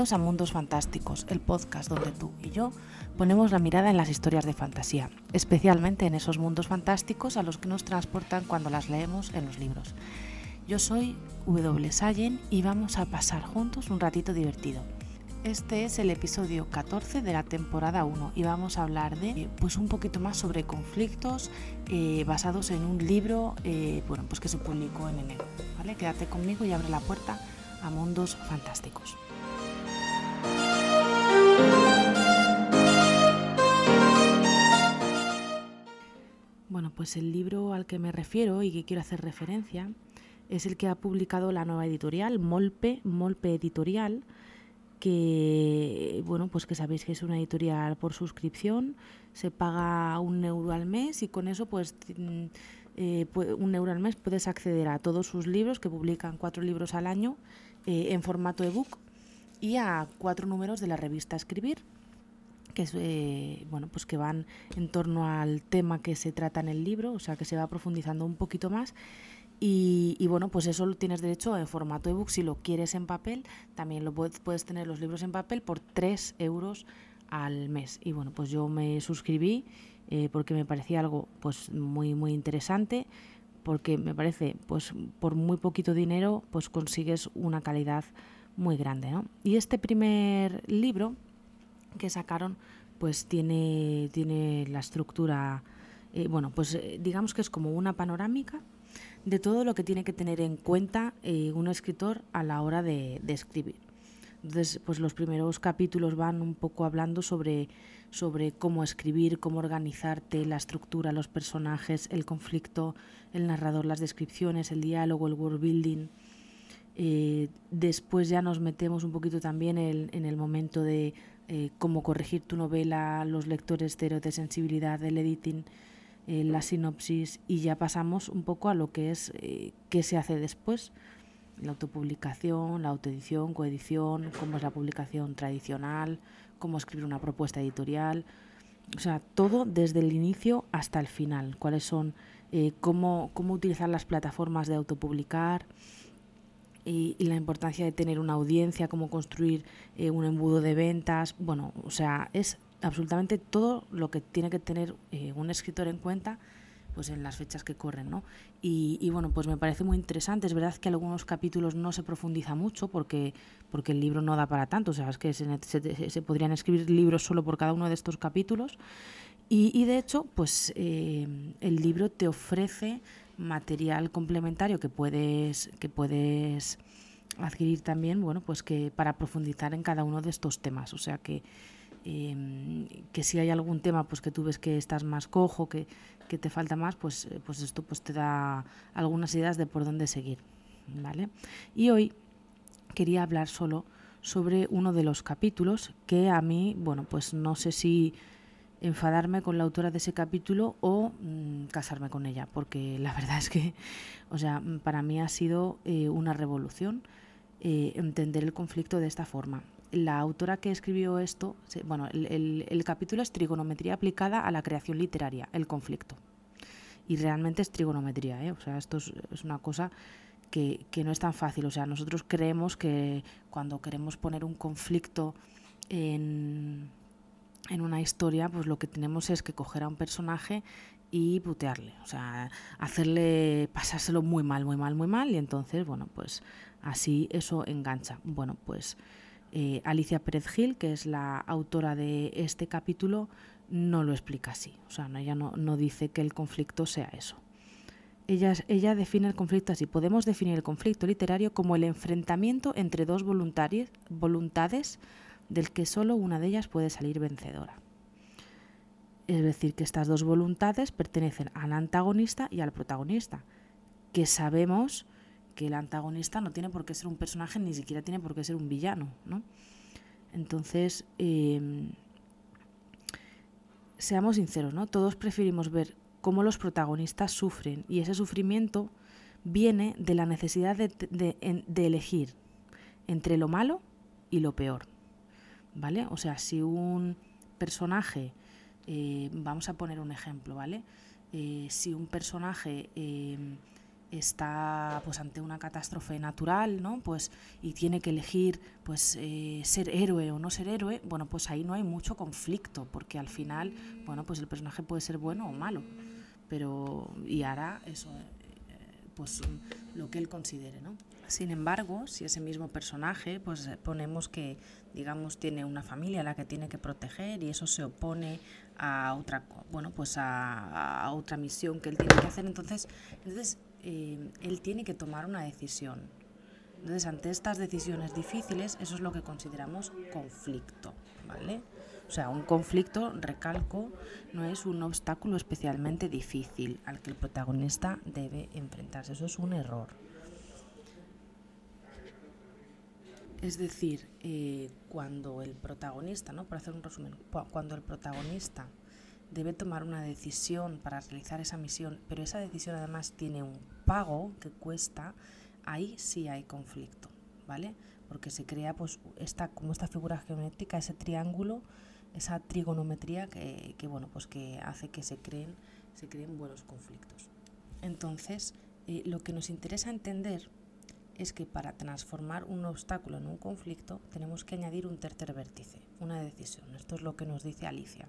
A Mundos Fantásticos, el podcast donde tú y yo ponemos la mirada en las historias de fantasía, especialmente en esos mundos fantásticos a los que nos transportan cuando las leemos en los libros. Yo soy W. Sayen y vamos a pasar juntos un ratito divertido. Este es el episodio 14 de la temporada 1 y vamos a hablar de pues un poquito más sobre conflictos eh, basados en un libro eh, bueno, pues que se publicó en enero. ¿vale? Quédate conmigo y abre la puerta a mundos fantásticos. Pues el libro al que me refiero y que quiero hacer referencia es el que ha publicado la nueva editorial, Molpe, Molpe Editorial, que bueno, pues que sabéis que es una editorial por suscripción, se paga un euro al mes y con eso pues mm, eh, un euro al mes puedes acceder a todos sus libros, que publican cuatro libros al año eh, en formato ebook y a cuatro números de la revista Escribir, que eh, bueno, pues que van en torno al tema que se trata en el libro, o sea que se va profundizando un poquito más. Y, bueno, pues eso lo tienes derecho en formato ebook. Si lo quieres en papel, también lo puedes, puedes tener los libros en papel por 3 euros al mes. Y bueno, pues yo me suscribí eh, porque me parecía algo pues muy muy interesante porque me parece pues por muy poquito dinero pues consigues una calidad muy grande. ¿no? Y este primer libro que sacaron pues tiene, tiene la estructura, eh, bueno, pues eh, digamos que es como una panorámica de todo lo que tiene que tener en cuenta eh, un escritor a la hora de, escribir. Entonces, pues los primeros capítulos van un poco hablando sobre, sobre cómo escribir, cómo organizarte, la estructura, los personajes, el conflicto, el narrador, las descripciones, el diálogo, el world building, eh, después ya nos metemos un poquito también en, el momento de eh, cómo corregir tu novela, los lectores cero de sensibilidad, el editing, eh, la sinopsis y ya pasamos un poco a lo que es qué se hace después, la autopublicación, la autoedición, coedición, cómo es la publicación tradicional, cómo escribir una propuesta editorial, o sea, todo desde el inicio hasta el final, cuáles son, cómo, cómo utilizar las plataformas de autopublicar, y, la importancia de tener una audiencia, cómo construir eh, un embudo de ventas. Bueno, o sea, es absolutamente todo lo que tiene que tener eh, un escritor en cuenta pues en las fechas que corren, ¿no? Y, bueno, pues me parece muy interesante. Es verdad que algunos capítulos no se profundiza mucho porque, porque el libro no da para tanto. O sea, es que se, se, podrían escribir libros solo por cada uno de estos capítulos. Y, y de hecho, pues eh, el libro te ofrece material complementario que puedes, que puedes adquirir también, bueno, pues que para profundizar en cada uno de estos temas. O sea que, em, que si hay algún tema pues que tú ves que estás más cojo, que, que te falta más, pues, eh, pues esto pues te da algunas ideas de por dónde seguir. ¿vale? Y hoy quería hablar solo sobre uno de los capítulos que a mí, bueno, pues no sé si enfadarme con la autora de ese capítulo o mm, casarme con ella, porque la verdad es que, o sea, para mí ha sido eh, una revolución eh, entender el conflicto de esta forma. La autora que escribió esto, bueno, el, capítulo es trigonometría aplicada a la creación literaria, el conflicto. Y realmente es trigonometría, ¿eh? o sea, esto es, es una cosa que, que, no es tan fácil. O sea, nosotros creemos que cuando queremos poner un conflicto en, en una historia, pues lo que tenemos es que coger a un personaje y putearle, o sea, hacerle pasárselo muy mal, muy mal, muy mal, y entonces, bueno, pues así eso engancha. Bueno, pues eh, Alicia Pérez Gil, que es la autora de este capítulo, no lo explica así, o sea, ella no, no dice que el conflicto sea eso. Ella, ella define el conflicto así. Podemos definir el conflicto literario como el enfrentamiento entre dos voluntades del que solo una de ellas puede salir vencedora. Es decir, que estas dos voluntades pertenecen al antagonista y al protagonista, que sabemos que el antagonista no tiene por qué ser un personaje, ni siquiera tiene por qué ser un villano. ¿no? Entonces, em, seamos sinceros, ¿no? todos preferimos ver cómo los protagonistas sufren y ese sufrimiento viene de la necesidad de, de elegir entre lo malo y lo peor. ¿Vale? O sea, si un personaje, eh, vamos a poner un ejemplo, ¿vale? Eh, si un personaje em, está pues ante una catástrofe natural, ¿no? Pues y tiene que elegir pues eh, ser héroe o no ser héroe, bueno, pues ahí no hay mucho conflicto, porque al final, bueno, pues el personaje puede ser bueno o malo, pero y hará eso eh, pues lo que él considere, ¿no? Sin embargo, si ese mismo personaje, pues ponemos que, digamos, tiene una familia a la que tiene que proteger y eso se opone a otra, bueno, pues a, otra misión que él tiene que hacer, entonces, entonces eh, él tiene que tomar una decisión. Entonces, ante estas decisiones difíciles, eso es lo que consideramos conflicto, ¿vale? O sea, un conflicto, recalco, no es un obstáculo especialmente difícil al que el protagonista debe enfrentarse. Eso es un error. Es decir, eh, cuando el protagonista, ¿no? Por hacer un resumen, cuando el protagonista debe tomar una decisión para realizar esa misión, pero esa decisión además tiene un pago que cuesta, ahí sí hay conflicto, ¿vale? Porque se crea pues esta, como esta figura geométrica, ese triángulo, esa trigonometría que, bueno, pues que hace que se creen, se creen buenos conflictos. Entonces, eh, lo que nos interesa entender es que para transformar un obstáculo en un conflicto tenemos que añadir un tercer vértice, una decisión. Esto es lo que nos dice Alicia.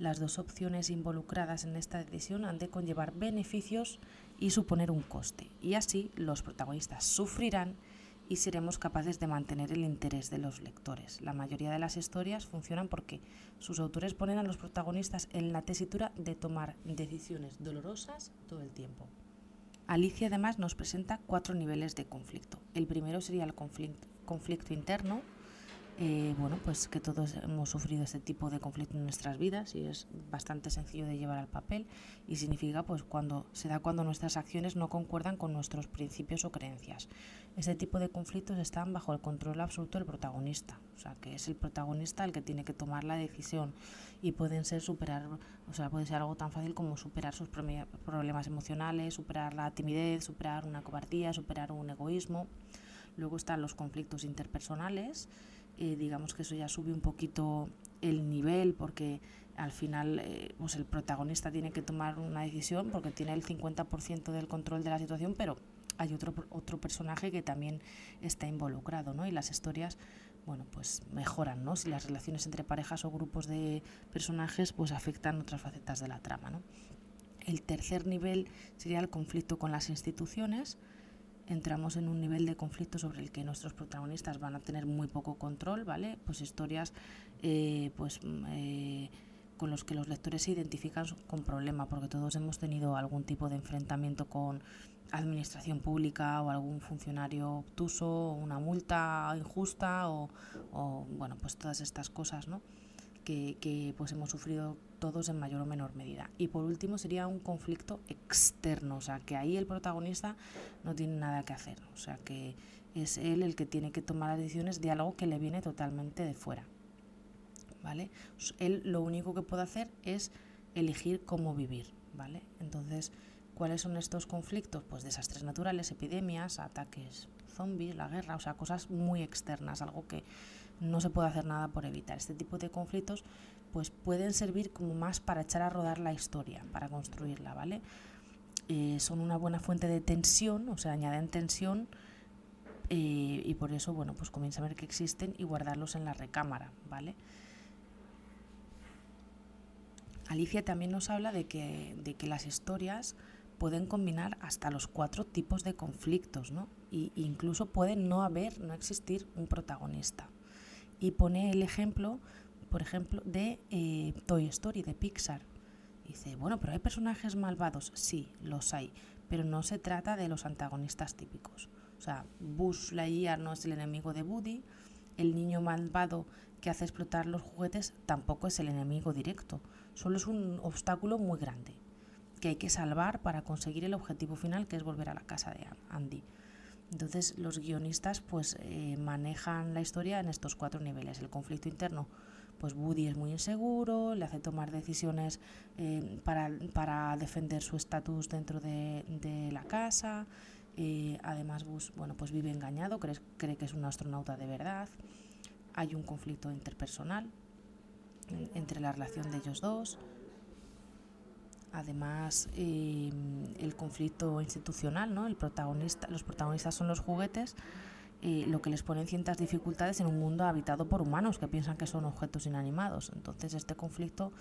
Las dos opciones involucradas en esta decisión han de conllevar beneficios y suponer un coste, y así los protagonistas sufrirán y seremos capaces de mantener el interés de los lectores. La mayoría de las historias funcionan porque sus autores ponen a los protagonistas en la tesitura de tomar decisiones dolorosas todo el tiempo. Alicia además nos presenta cuatro niveles de conflicto. El primero sería el conflicto, conflicto interno, eh, bueno, pues que todos hemos sufrido este tipo de conflicto en nuestras vidas y es bastante sencillo de llevar al papel y significa pues cuando se da cuando nuestras acciones no concuerdan con nuestros principios o creencias. Este tipo de conflictos están bajo el control absoluto del protagonista, o sea, que es el protagonista el que tiene que tomar la decisión y pueden ser superar, o sea, puede ser algo tan fácil como superar sus problemas emocionales, superar la timidez, superar una cobardía, superar un egoísmo. Luego están los conflictos interpersonales, eh, digamos que eso ya sube un poquito el nivel porque al final eh, pues el protagonista tiene que tomar una decisión porque tiene el 50% del control de la situación, pero hay otro, otro personaje que también está involucrado, ¿no? Y las historias, bueno, pues mejoran, ¿no? Si las relaciones entre parejas o grupos de personajes pues afectan otras facetas de la trama, ¿no? El tercer nivel sería el conflicto con las instituciones, entramos en un nivel de conflicto sobre el que nuestros protagonistas van a tener muy poco control, ¿vale? Pues historias eh, pues, mm, eh, con los que los lectores se identifican con problema, porque todos hemos tenido algún tipo de enfrentamiento con administración pública o algún funcionario obtuso, una multa injusta o, o bueno, pues todas estas cosas, ¿no? que, pues hemos sufrido todos en mayor o menor medida. Y por último sería un conflicto externo, o sea, que ahí el protagonista no tiene nada que hacer, o sea, que es él el que tiene que tomar las decisiones de algo que le viene totalmente de fuera. ¿Vale? Él lo único que puede hacer es elegir cómo vivir, ¿vale? Entonces, ¿cuáles son estos conflictos? Pues desastres naturales, epidemias, ataques zombies, la guerra, o sea, cosas muy externas, algo que no se puede hacer nada por evitar. Este tipo de conflictos pues pueden servir como más para echar a rodar la historia, para construirla, ¿vale? Eh, son una buena fuente de tensión, o sea, añaden tensión eh, y por eso, bueno, pues comienza a ver que existen y guardarlos en la recámara, ¿vale? Alicia también nos habla de que, de que las historias pueden combinar hasta los cuatro tipos de conflictos, ¿no? Y incluso puede no haber, no existir un protagonista y pone el ejemplo, por ejemplo, de eh, Toy Story, de Pixar. Dice, bueno, pero hay personajes malvados, sí, los hay, pero no se trata de los antagonistas típicos. O sea, Buzz Lightyear no es el enemigo de Woody, el niño malvado que hace explotar los juguetes tampoco es el enemigo directo, solo es un obstáculo muy grande que hay que salvar para conseguir el objetivo final que es volver a la casa de Andy. Entonces los guionistas pues eh, manejan la historia en estos cuatro niveles. El conflicto interno, pues Woody es muy inseguro, le hace tomar decisiones eh, para, defender su estatus dentro de, la casa. Eh, además, Buzz, bueno, pues vive engañado, cree, cree que es un astronauta de verdad. Hay un conflicto interpersonal entre la relación de ellos dos. Además, em, el conflicto institucional, ¿no? El protagonista, los protagonistas son los juguetes, eh, lo que les pone ciertas dificultades en un mundo habitado por humanos que piensan que son objetos inanimados. Entonces, este conflicto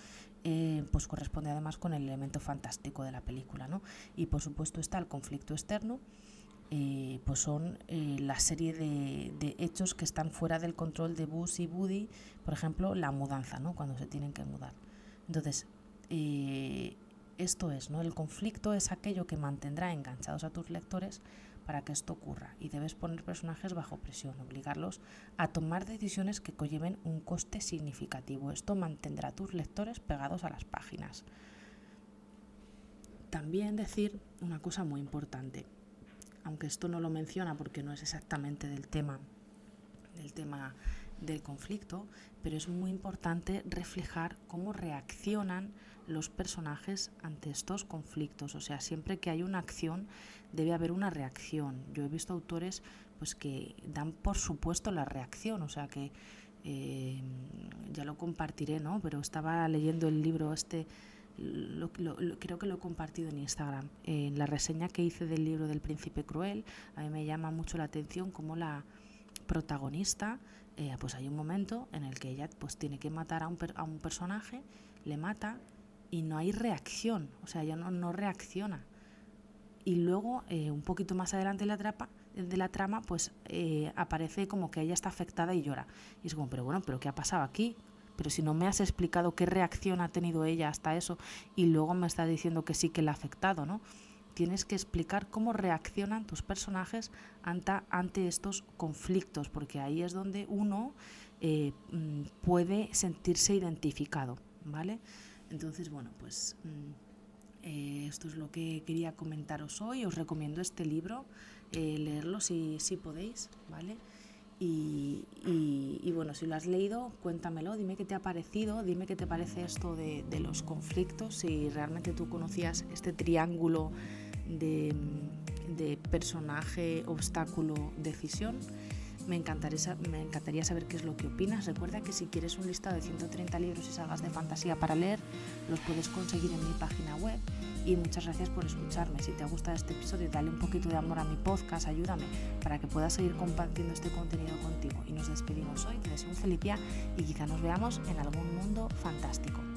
eh, pues corresponde además con el elemento fantástico de la película, ¿no? Y por supuesto está el conflicto externo. Eh, pues son la serie de, de, hechos que están fuera del control de Buzz y Woody, por ejemplo, la mudanza, ¿no? cuando se tienen que mudar. Entonces, esto es, ¿no? El conflicto es aquello que mantendrá enganchados a tus lectores para que esto ocurra y debes poner personajes bajo presión, obligarlos a tomar decisiones que conlleven un coste significativo. Esto mantendrá a tus lectores pegados a las páginas. También decir una cosa muy importante, aunque esto no lo menciona porque no es exactamente del tema del tema del conflicto, pero es muy importante reflejar cómo reaccionan los personajes ante estos conflictos. O sea, siempre que hay una acción debe haber una reacción. Yo he visto autores pues que dan por supuesto la reacción, o sea que eh, ya lo compartiré, ¿no? Pero estaba leyendo el libro este, creo que lo he compartido en Instagram. En la reseña que hice del libro del Príncipe Cruel, a mí me llama mucho la atención cómo la protagonista, eh, pues hay un momento en el que ella pues tiene que matar a un, a un personaje, le mata y no hay reacción, o sea, ella no, no reacciona. Y luego, eh, un poquito más adelante de la, trapa, de la trama, pues eh, aparece como que ella está afectada y llora. Y es como, pero bueno, ¿pero qué ha pasado aquí? Pero si no me has explicado qué reacción ha tenido ella hasta eso y luego me está diciendo que sí que le ha afectado, ¿no? Tienes que explicar cómo reaccionan tus personajes ante, estos conflictos, porque ahí es donde uno eh, mm, puede sentirse identificado, ¿vale? Entonces, bueno, pues mm, eh, esto es lo que quería comentaros hoy. Os recomiendo este libro, eh, leerlo si, podéis, ¿vale? Y, bueno, si lo has leído, cuéntamelo, dime qué te ha parecido, dime qué te parece esto de los conflictos, si realmente tú conocías este triángulo de, personaje, obstáculo, decisión. Me encantaría, me encantaría saber qué es lo que opinas. Recuerda que si quieres un listado de 130 libros y sagas de fantasía para leer, los puedes conseguir en mi página web. Y muchas gracias por escucharme. Si te ha gustado este episodio, dale un poquito de amor a mi podcast, ayúdame para que pueda seguir compartiendo este contenido contigo. Y nos despedimos hoy. Te deseo un feliz día y quizá nos veamos en algún mundo fantástico.